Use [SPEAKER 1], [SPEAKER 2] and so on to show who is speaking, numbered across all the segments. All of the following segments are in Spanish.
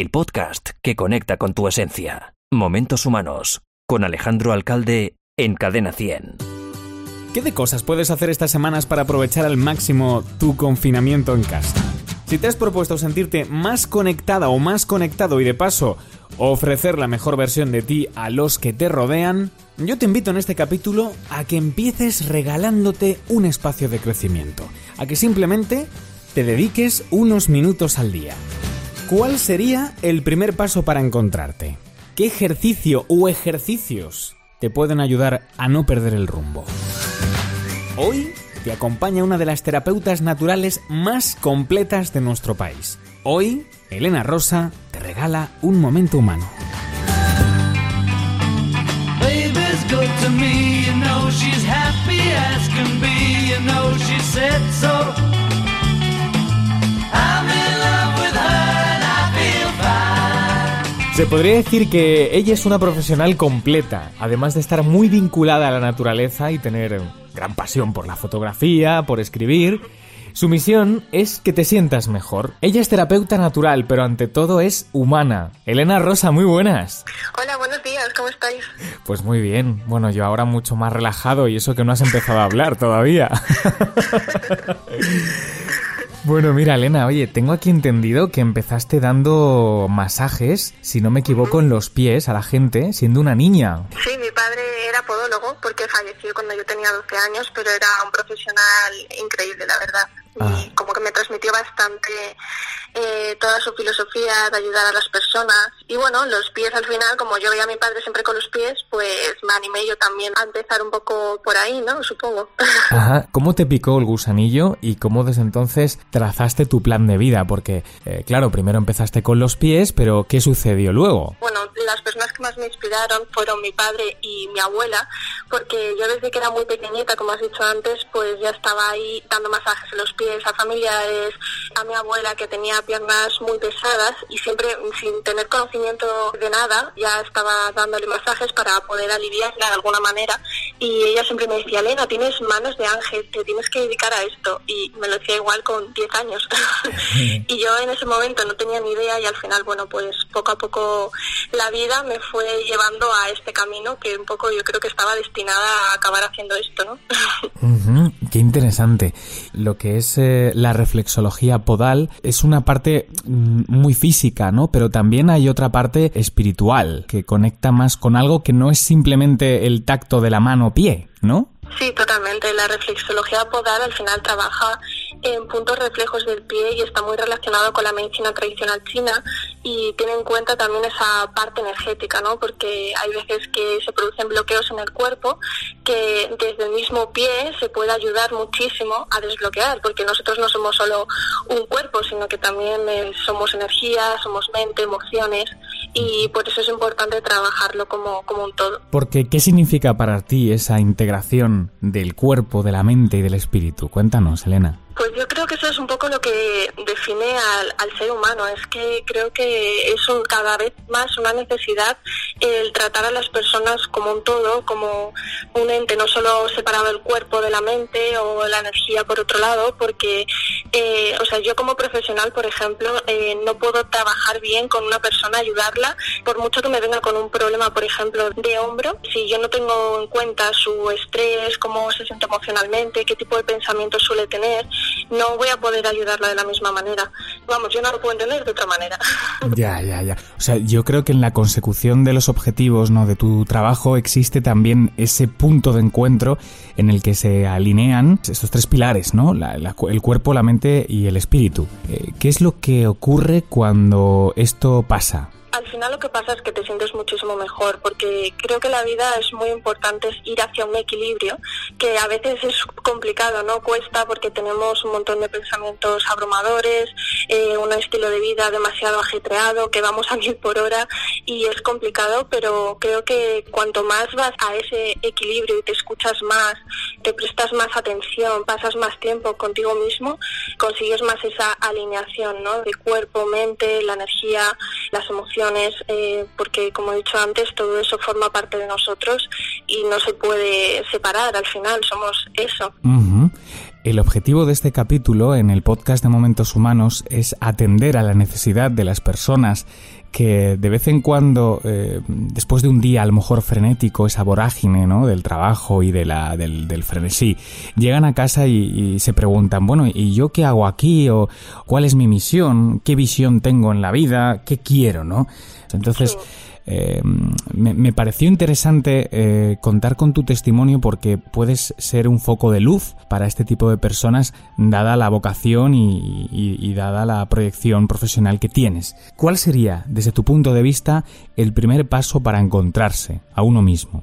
[SPEAKER 1] el podcast que conecta con tu esencia. Momentos Humanos, con Alejandro Alcalde en Cadena 100.
[SPEAKER 2] ¿Qué de cosas puedes hacer estas semanas para aprovechar al máximo tu confinamiento en casa? Si te has propuesto sentirte más conectada o más conectado y de paso ofrecer la mejor versión de ti a los que te rodean, yo te invito en este capítulo a que empieces regalándote un espacio de crecimiento, a que simplemente te dediques unos minutos al día. ¿Cuál sería el primer paso para encontrarte? ¿Qué ejercicio o ejercicios te pueden ayudar a no perder el rumbo? Hoy te acompaña una de las terapeutas naturales más completas de nuestro país. Hoy, Elena Rosa te regala un momento humano. Se podría decir que ella es una profesional completa, además de estar muy vinculada a la naturaleza y tener gran pasión por la fotografía, por escribir. Su misión es que te sientas mejor. Ella es terapeuta natural, pero ante todo es humana. Elena Rosa, muy buenas.
[SPEAKER 3] Hola, buenos días, ¿cómo estáis?
[SPEAKER 2] Pues muy bien. Bueno, yo ahora mucho más relajado y eso que no has empezado a hablar todavía. Bueno, mira, Elena, oye, tengo aquí entendido que empezaste dando masajes, si no me equivoco, en los pies a la gente, siendo una niña.
[SPEAKER 3] Sí, mi padre era podólogo porque falleció cuando yo tenía 12 años, pero era un profesional increíble, la verdad. Y ah. como que me transmitió bastante eh, toda su filosofía de ayudar a las personas. Y bueno, los pies al final, como yo veía a mi padre siempre con los pies, pues me animé yo también a empezar un poco por ahí, ¿no? Supongo.
[SPEAKER 2] Ajá. ¿Cómo te picó el gusanillo y cómo desde entonces trazaste tu plan de vida? Porque, eh, claro, primero empezaste con los pies, pero ¿qué sucedió luego?
[SPEAKER 3] Bueno, las personas que más me inspiraron fueron mi padre y mi abuela, porque yo desde que era muy pequeñita, como has dicho antes, pues ya estaba ahí dando masajes en los pies a familiares, a mi abuela que tenía piernas muy pesadas y siempre sin tener conocimiento de nada ya estaba dándole masajes para poder aliviarla de alguna manera. Y ella siempre me decía, Elena, tienes manos de ángel, te tienes que dedicar a esto y me lo decía igual con 10 años. Y yo en ese momento no tenía ni idea y al final, bueno, pues poco a poco la vida me fue llevando a este camino que un poco yo creo que estaba destinada a acabar haciendo esto, ¿no?
[SPEAKER 2] Qué interesante. Lo que es eh, la reflexología podal es una parte mm, muy física, ¿no? Pero también hay otra parte espiritual que conecta más con algo que no es simplemente el tacto de la mano-pie, ¿no?
[SPEAKER 3] Sí, totalmente. La reflexología podal al final trabaja en puntos reflejos del pie y está muy relacionado con la medicina tradicional china y tiene en cuenta también esa parte energética, ¿no? Porque hay veces que se producen bloqueos en el cuerpo que desde el mismo pie se puede ayudar muchísimo a desbloquear, porque nosotros no somos solo un cuerpo, sino que también eh, somos energía, somos mente, emociones y por eso es importante trabajarlo como, como un todo.
[SPEAKER 2] Porque, ¿qué significa para ti esa integración del cuerpo, de la mente y del espíritu? Cuéntanos, Elena.
[SPEAKER 3] Pues yo creo que eso es un poco lo que define al, ser humano. Es que creo que es un, cada vez más una necesidad el tratar a las personas como un todo, como un ente, no solo separado del cuerpo de la mente o la energía por otro lado, porque, eh, o sea, yo como profesional, por ejemplo, eh, no puedo trabajar bien con una persona, ayudarla, por mucho que me venga con un problema, por ejemplo, de hombro, si yo no tengo en cuenta su estrés, cómo se siente emocionalmente, qué tipo de pensamientos suele tener, no voy a poder ayudarla de la misma manera. Vamos, yo no lo puedo entender de otra manera.
[SPEAKER 2] Ya, ya, ya. O sea, yo creo que en la consecución de los objetivos, ¿no? De tu trabajo existe también ese punto de encuentro en el que se alinean estos tres pilares, ¿no? el cuerpo, la mente y el espíritu. Eh, ¿Qué es lo que ocurre cuando esto pasa?
[SPEAKER 3] Al final lo que pasa es que te sientes muchísimo mejor, porque creo que la vida es muy importante ir hacia un equilibrio, que a veces es complicado, ¿no? Cuesta porque tenemos un montón de pensamientos abrumadores, eh, un estilo de vida demasiado ajetreado, que vamos a mil por hora y es complicado, pero creo que cuanto más vas a ese equilibrio y te escuchas más, te prestas más atención, pasas más tiempo contigo mismo, consigues más esa alineación, ¿no? De cuerpo, mente, la energía, las emociones eh, porque como he dicho antes, todo eso forma parte de nosotros y no se puede separar, al final somos eso.
[SPEAKER 2] El objetivo de este capítulo en el podcast de Momentos Humanos es atender a la necesidad de las personas que de vez en cuando, eh, después de un día a lo mejor frenético, esa vorágine ¿no? del trabajo y de la, del, del frenesí, llegan a casa y, se preguntan, bueno, ¿y yo qué hago aquí? ¿O cuál es mi misión? ¿Qué visión tengo en la vida? ¿Qué quiero? ¿no? Entonces... Eh, me, pareció interesante eh, contar con tu testimonio porque puedes ser un foco de luz para este tipo de personas dada la vocación y dada la proyección profesional que tienes. ¿Cuál sería, desde tu punto de vista, el primer paso para encontrarse a uno mismo?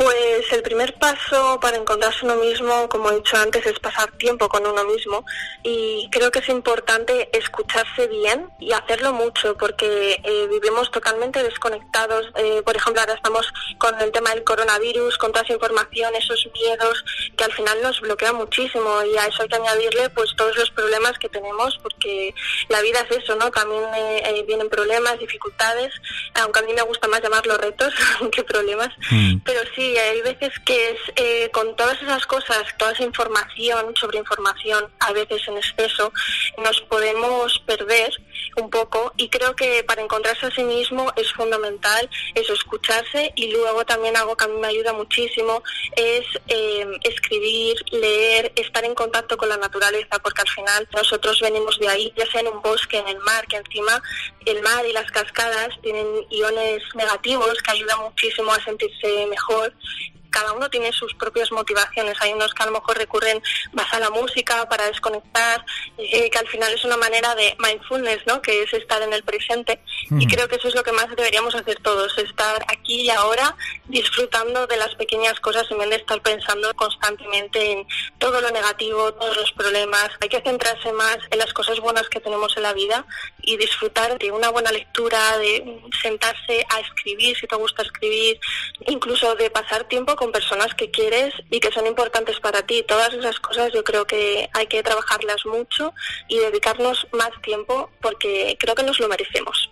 [SPEAKER 3] Pues el primer paso para encontrarse uno mismo, como he dicho antes, es pasar tiempo con uno mismo y creo que es importante escucharse bien y hacerlo mucho porque eh, vivimos totalmente desconectados. Eh, por ejemplo, ahora estamos con el tema del coronavirus, con toda esa información, esos miedos que al final nos bloquean muchísimo y a eso hay que añadirle pues todos los problemas que tenemos porque la vida es eso, ¿no? También eh, vienen problemas, dificultades, aunque a mí me gusta más llamarlos retos que problemas, mm. pero sí hay veces que es eh, con todas esas cosas, toda esa información sobre información, a veces en exceso, nos podemos perder un poco y creo que para encontrarse a sí mismo es fundamental eso, escucharse y luego también algo que a mí me ayuda muchísimo es eh, escribir, leer, estar en contacto con la naturaleza porque al final nosotros venimos de ahí, ya sea en un bosque, en el mar, que encima el mar y las cascadas tienen iones negativos que ayudan muchísimo a sentirse mejor but cada uno tiene sus propias motivaciones. Hay unos que a lo mejor recurren más a la música para desconectar, eh, que al final es una manera de mindfulness, ¿no? Que es estar en el presente. Y creo que eso es lo que más deberíamos hacer todos, estar aquí y ahora disfrutando de las pequeñas cosas en vez de estar pensando constantemente en todo lo negativo, todos los problemas. Hay que centrarse más en las cosas buenas que tenemos en la vida y disfrutar de una buena lectura, de sentarse a escribir si te gusta escribir, incluso de pasar tiempo con personas que quieres y que son importantes para ti. Todas esas cosas yo creo que hay que trabajarlas mucho y dedicarnos más tiempo porque creo que nos lo merecemos.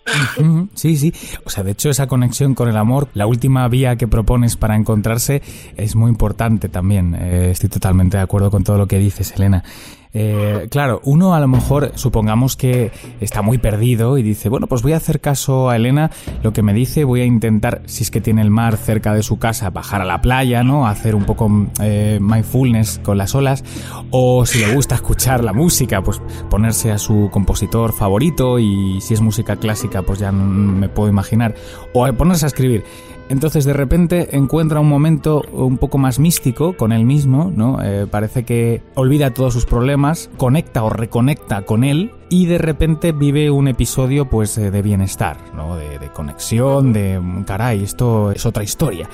[SPEAKER 2] Sí, sí. O sea, de hecho esa conexión con el amor, la última vía que propones para encontrarse es muy importante también. Eh, estoy totalmente de acuerdo con todo lo que dices, Elena. Eh, claro, uno a lo mejor supongamos que está muy perdido y dice, bueno, pues voy a hacer caso a Elena, lo que me dice, voy a intentar, si es que tiene el mar cerca de su casa, bajar a la playa, ¿no? Hacer un poco eh, mindfulness con las olas, o si le gusta escuchar la música, pues ponerse a su compositor favorito y si es música clásica, pues ya me puedo imaginar, o ponerse a escribir. Entonces de repente encuentra un momento un poco más místico con él mismo, ¿no? Eh, parece que olvida todos sus problemas, conecta o reconecta con él y de repente vive un episodio pues eh, de bienestar, ¿no? De, de, conexión, de caray, esto es otra historia.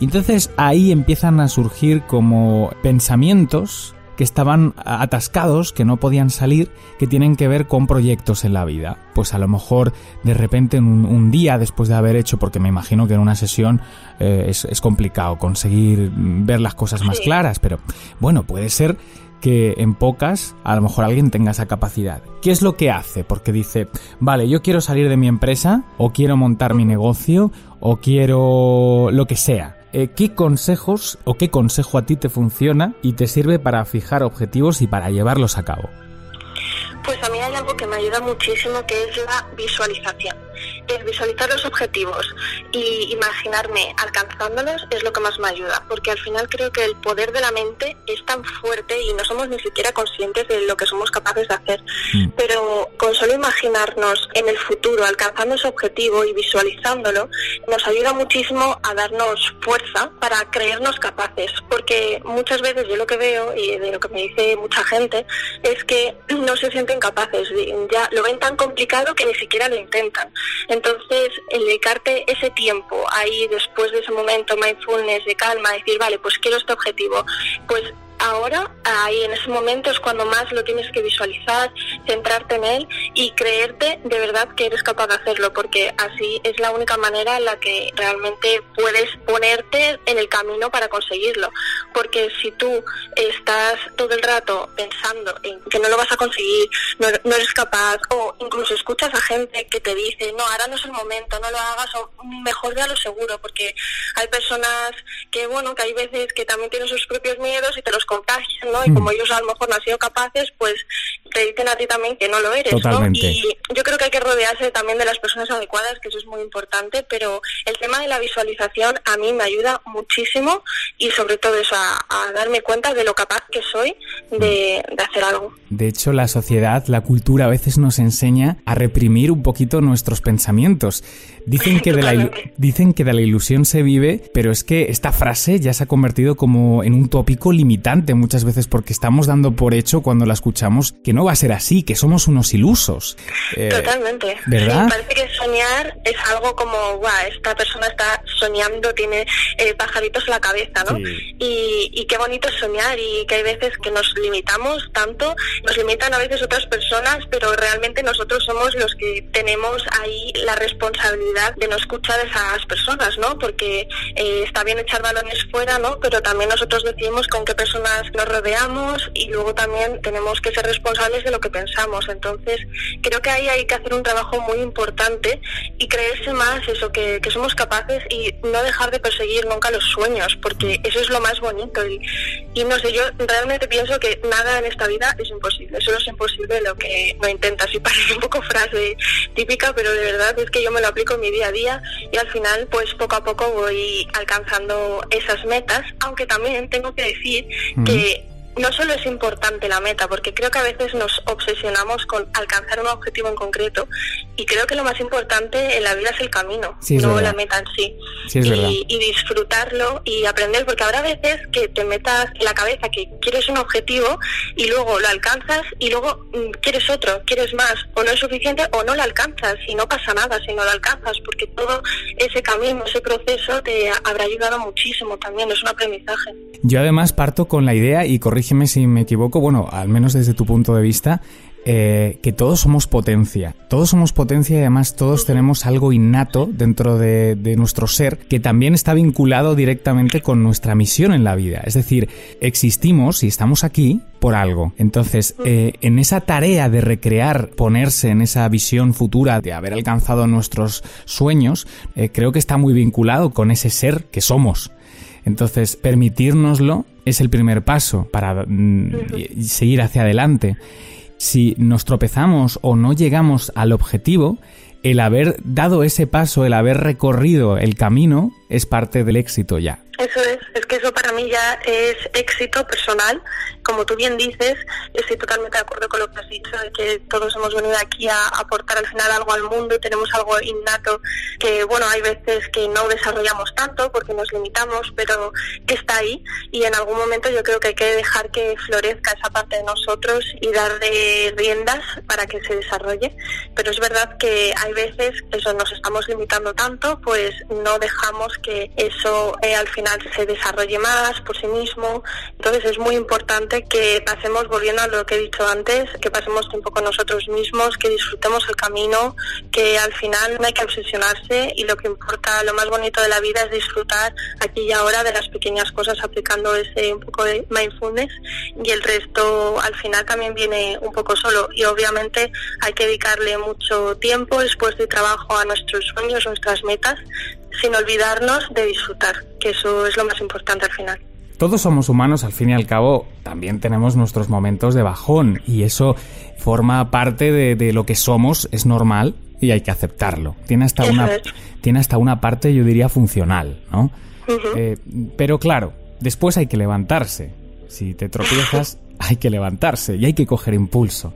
[SPEAKER 2] Y entonces ahí empiezan a surgir como pensamientos que estaban atascados, que no podían salir, que tienen que ver con proyectos en la vida. Pues a lo mejor de repente en un, día después de haber hecho, porque me imagino que en una sesión eh, es, complicado conseguir ver las cosas más claras, pero bueno, puede ser que en pocas a lo mejor alguien tenga esa capacidad. ¿Qué es lo que hace? Porque dice, vale, yo quiero salir de mi empresa, o quiero montar mi negocio, o quiero lo que sea. Eh, ¿qué consejos o qué consejo a ti te funciona y te sirve para fijar objetivos y para llevarlos a cabo?
[SPEAKER 3] Pues a mí hay algo que me ayuda muchísimo que es la visualización el visualizar los objetivos y imaginarme alcanzándolos es lo que más me ayuda, porque al final creo que el poder de la mente es tan fuerte y no somos ni siquiera conscientes de lo que somos capaces de hacer. Mm. Pero con solo imaginarnos en el futuro alcanzando ese objetivo y visualizándolo, nos ayuda muchísimo a darnos fuerza para creernos capaces, porque muchas veces yo lo que veo y de lo que me dice mucha gente es que no se sienten capaces, ya lo ven tan complicado que ni siquiera lo intentan. Entonces, el dedicarte ese tiempo ahí después de ese momento mindfulness de calma, decir, vale, pues quiero este objetivo, pues ahora, ahí en ese momento es cuando más lo tienes que visualizar, centrarte en él y creerte de verdad que eres capaz de hacerlo, porque así es la única manera en la que realmente puedes ponerte en el camino para conseguirlo. Porque si tú estás todo el rato pensando en que no lo vas a conseguir, no, eres capaz, o incluso escuchas a gente que te dice, no, ahora no es el momento, no lo hagas, o mejor ya lo seguro, porque hay personas que, bueno, que hay veces que también tienen sus propios miedos y te los contagian, ¿no? Y como ellos a lo mejor no han sido capaces, pues te dicen a ti también que no lo eres, ¿no? Y yo creo que hay que rodearse también de las personas adecuadas, que eso es muy importante, pero el tema de la visualización a mí me ayuda muchísimo y sobre todo eso, a, darme cuenta de lo capaz que soy de, de hacer algo.
[SPEAKER 2] De hecho, la sociedad, la cultura a veces nos enseña a reprimir un poquito nuestros pensamientos. Dicen que, de la, dicen que de la ilusión se vive, pero es que esta frase ya se ha convertido como en un tópico limitante muchas veces porque estamos dando por hecho cuando la escuchamos que no va a ser así, que somos unos ilusos.
[SPEAKER 3] Eh, Totalmente. ¿Verdad? parece que soñar es algo como, guau, esta persona está soñando, tiene eh, pajaritos en la cabeza, ¿no? Y, y qué bonito es soñar y que hay veces que nos limitamos tanto, nos limitan a veces otras personas, pero realmente nosotros somos los que tenemos ahí la responsabilidad de no escuchar a esas personas, ¿no? Porque eh, está bien echar balones fuera, ¿no? Pero también nosotros decidimos con qué personas nos rodeamos y luego también tenemos que ser responsables de lo que pensamos. Entonces, creo que ahí hay que hacer un trabajo muy importante y creerse más eso, que, que somos capaces y no dejar de perseguir nunca los sueños, porque eso es lo más bonito. Y, y no sé, yo realmente pienso que nada en esta vida es imposible, solo es imposible lo que no intentas. Y parece un poco frase típica, pero de verdad es que yo me lo aplico en mi día a día y al final, pues poco a poco voy alcanzando esas metas, aunque también tengo que decir que no solo es importante la meta, porque creo que a veces nos obsesionamos con alcanzar un objetivo en concreto y creo que lo más importante en la vida es el camino, no la meta en sí. y, disfrutarlo y aprender, porque habrá veces que te metas en la cabeza que quieres un objetivo y luego lo alcanzas y luego mm, quieres otro, quieres más, o no es suficiente o no lo alcanzas y no pasa nada si no lo alcanzas, porque todo ese camino, ese proceso te habrá ayudado muchísimo también, es un aprendizaje.
[SPEAKER 2] Yo además parto con la idea y corrijo si me equivoco, bueno, al menos desde tu punto de vista, eh, que todos somos potencia. Todos somos potencia y además todos tenemos algo innato dentro de, nuestro ser que también está vinculado directamente con nuestra misión en la vida. Es decir, existimos y estamos aquí por algo. Entonces, eh, en esa tarea de recrear, ponerse en esa visión futura de haber alcanzado nuestros sueños, eh, creo que está muy vinculado con ese ser que somos. Entonces, permitírnoslo es el primer paso para mm, seguir hacia adelante. Si nos tropezamos o no llegamos al objetivo, el haber dado ese paso, el haber recorrido el camino, es parte del éxito ya.
[SPEAKER 3] Eso es, es que eso para mí ya es éxito personal. Como tú bien dices, estoy totalmente de acuerdo con lo que has dicho, de que todos hemos venido aquí a aportar al final algo al mundo y tenemos algo innato que, bueno, hay veces que no desarrollamos tanto porque nos limitamos, pero que está ahí y en algún momento yo creo que hay que dejar que florezca esa parte de nosotros y darle riendas para que se desarrolle. Pero es verdad que hay veces, eso nos estamos limitando tanto, pues no dejamos que eso eh, al final se desarrolle más por sí mismo. Entonces es muy importante que pasemos, volviendo a lo que he dicho antes, que pasemos tiempo con nosotros mismos, que disfrutemos el camino, que al final no hay que obsesionarse y lo que importa, lo más bonito de la vida es disfrutar aquí y ahora de las pequeñas cosas aplicando ese un poco de mindfulness y el resto al final también viene un poco solo y obviamente hay que dedicarle mucho tiempo después de trabajo a nuestros sueños, nuestras metas, sin olvidarnos de disfrutar, que eso es lo más importante al final.
[SPEAKER 2] Todos somos humanos, al fin y al cabo, también tenemos nuestros momentos de bajón y eso forma parte de, lo que somos, es normal y hay que aceptarlo. Tiene hasta, una, tiene hasta una parte, yo diría, funcional, ¿no? Eh, pero claro, después hay que levantarse. Si te tropiezas, hay que levantarse y hay que coger impulso.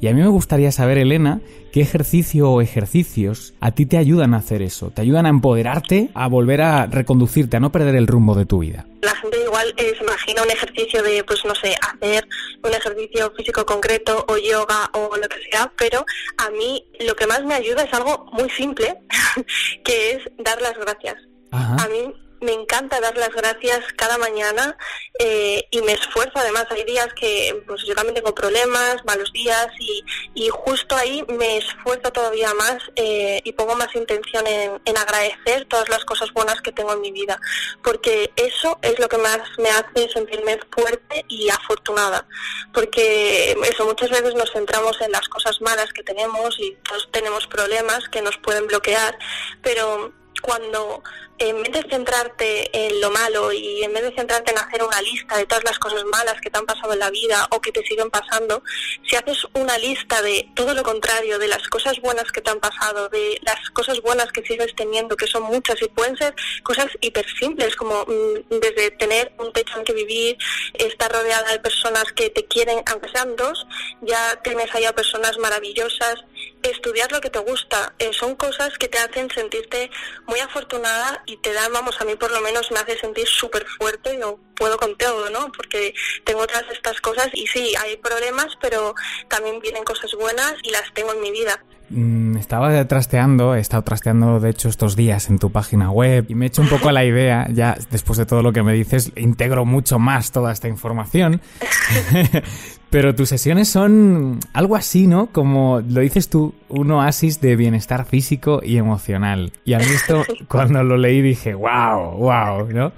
[SPEAKER 2] Y a mí me gustaría saber, Elena, qué ejercicio o ejercicios a ti te ayudan a hacer eso, te ayudan a empoderarte, a volver a reconducirte, a no perder el rumbo de tu vida.
[SPEAKER 3] La gente igual eh, se imagina un ejercicio de, pues no sé, hacer un ejercicio físico concreto o yoga o lo que sea, pero a mí lo que más me ayuda es algo muy simple, que es dar las gracias. A mí me encanta dar las gracias cada mañana eh, y me esfuerzo. Además, hay días que pues yo también tengo problemas, malos días y, y justo ahí me esfuerzo todavía más eh, y pongo más intención en, agradecer todas las cosas buenas que tengo en mi vida, porque eso es lo que más me hace sentirme fuerte y afortunada, porque eso muchas veces nos centramos en las cosas malas que tenemos y todos tenemos problemas que nos pueden bloquear, pero cuando en vez de centrarte en lo malo y en vez de centrarte en hacer una lista de todas las cosas malas que te han pasado en la vida o que te siguen pasando, si haces una lista de todo lo contrario, de las cosas buenas que te han pasado, de las cosas buenas que sigues teniendo, que son muchas y pueden ser cosas hiper simples, como mm, desde tener un techo en que vivir, estar rodeada de personas que te quieren, aunque sean dos, ya tienes ahí a personas maravillosas, estudiar lo que te gusta, eh, son cosas que te hacen sentirte muy afortunada y te dan, vamos, a mí por lo menos me hace sentir súper fuerte, no puedo con todo, ¿no? Porque tengo todas estas cosas y sí, hay problemas, pero también vienen cosas buenas y las tengo en mi vida.
[SPEAKER 2] Mm, estaba trasteando, he estado trasteando de hecho estos días en tu página web y me he hecho un poco a la idea, ya después de todo lo que me dices, integro mucho más toda esta información. Pero tus sesiones son algo así, ¿no? Como lo dices tú, un oasis de bienestar físico y emocional. Y a mí esto, cuando lo leí, dije, wow, wow, ¿no?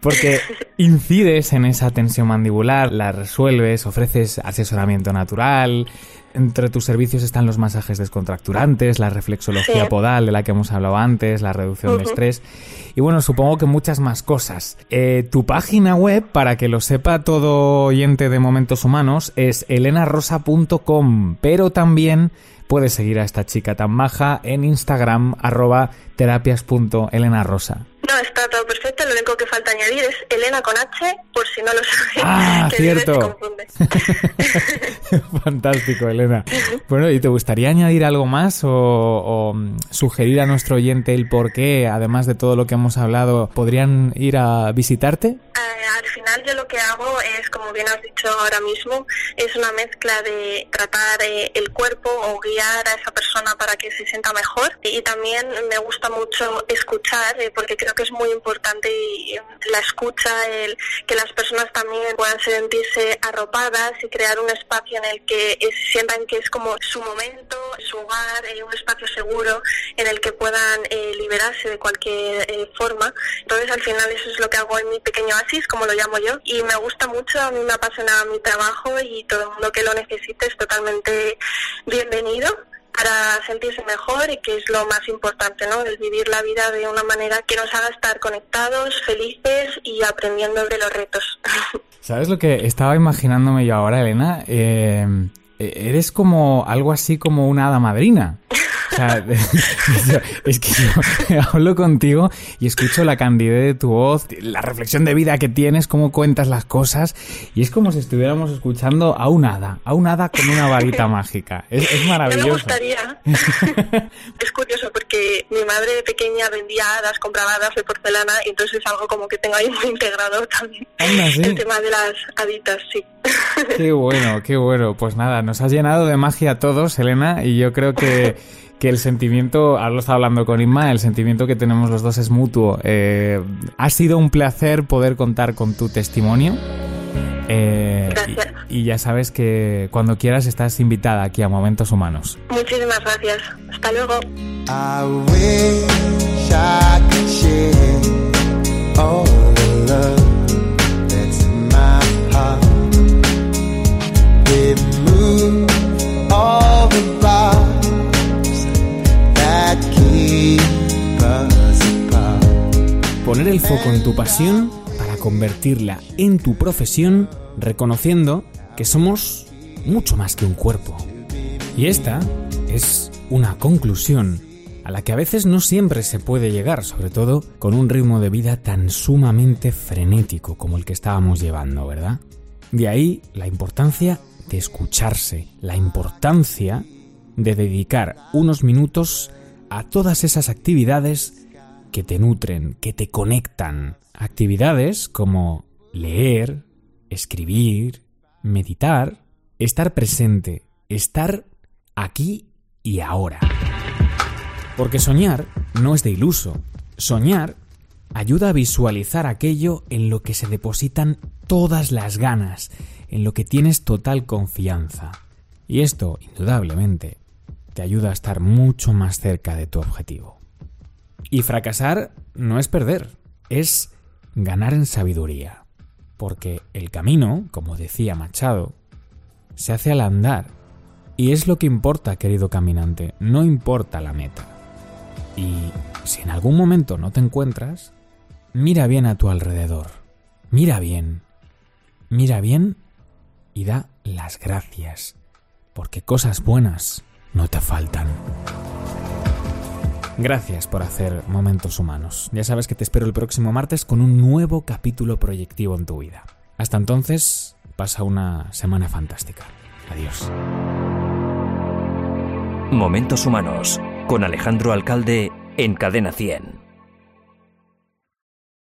[SPEAKER 2] Porque incides en esa tensión mandibular, la resuelves, ofreces asesoramiento natural, entre tus servicios están los masajes descontracturantes, la reflexología podal de la que hemos hablado antes, la reducción de estrés y bueno, supongo que muchas más cosas. Eh, tu página web, para que lo sepa todo oyente de Momentos Humanos, es elenarosa.com, pero también puedes seguir a esta chica tan maja en Instagram arroba terapias.elenarosa.
[SPEAKER 3] No, está único que falta añadir es Elena con H, por si no lo sabes.
[SPEAKER 2] Ah, cierto. Fantástico, Elena. Bueno, ¿y te gustaría añadir algo más o, mm, sugerir a nuestro oyente el por qué, además de todo lo que hemos hablado, podrían ir a visitarte?
[SPEAKER 3] Al final yo lo que hago es, como bien has dicho ahora mismo, es una mezcla de tratar eh, el cuerpo o guiar a esa persona para que se sienta mejor. Y también me gusta mucho escuchar, eh, porque creo que es muy importante la escucha, el que las personas también puedan sentirse arropadas y crear un espacio en el que sientan que es como su momento, su hogar, eh, un espacio seguro en el que puedan liberarse de cualquier forma. Entonces al final eso es lo que hago en mi pequeño oasis, como lo llamo yo, y me gusta mucho, a mí me apasiona mi trabajo y todo el mundo que lo necesite es totalmente bienvenido para sentirse mejor y que es lo más importante, ¿no? El vivir la vida de una manera que nos haga estar conectados, felices y aprendiendo de los retos.
[SPEAKER 2] ¿Sabes lo que estaba imaginándome yo ahora, Elena? Eh, eres como algo así como una hada madrina. es que yo hablo contigo y escucho la candidez de tu voz, la reflexión de vida que tienes, cómo cuentas las cosas, y es como si estuviéramos escuchando a un hada, a un hada con una varita mágica. Es, maravilloso.
[SPEAKER 3] me gustaría. es curioso porque mi madre de pequeña vendía hadas, compraba hadas de porcelana, y entonces es algo como que tengo ahí muy integrado también. El tema de las haditas, sí.
[SPEAKER 2] Qué bueno, qué bueno. Pues nada, nos has llenado de magia a todos, Elena, y yo creo que que el sentimiento, ahora lo estaba hablando con Inma, el sentimiento que tenemos los dos es mutuo. Eh, ha sido un placer poder contar con tu testimonio.
[SPEAKER 3] Eh,
[SPEAKER 2] y, ya sabes que cuando quieras estás invitada aquí a Momentos Humanos.
[SPEAKER 3] Muchísimas gracias. Hasta luego.
[SPEAKER 2] El foco en tu pasión para convertirla en tu profesión, reconociendo que somos mucho más que un cuerpo. Y esta es una conclusión a la que a veces no siempre se puede llegar, sobre todo con un ritmo de vida tan sumamente frenético como el que estábamos llevando, ¿verdad? De ahí la importancia de escucharse, la importancia de dedicar unos minutos a todas esas actividades que te nutren, que te conectan. Actividades como leer, escribir, meditar, estar presente, estar aquí y ahora. Porque soñar no es de iluso. Soñar ayuda a visualizar aquello en lo que se depositan todas las ganas, en lo que tienes total confianza. Y esto, indudablemente, te ayuda a estar mucho más cerca de tu objetivo. Y fracasar no es perder, es ganar en sabiduría. Porque el camino, como decía Machado, se hace al andar. Y es lo que importa, querido caminante, no importa la meta. Y Si en algún momento no te encuentras, mira bien a tu alrededor. Mira bien. Mira bien y da las gracias, porque cosas buenas no te faltan. Gracias por hacer momentos humanos. Ya sabes que te espero el próximo martes con un nuevo capítulo proyectivo en tu vida. Hasta entonces, pasa una semana fantástica. Adiós.
[SPEAKER 1] Momentos humanos con Alejandro Alcalde en Cadena 100.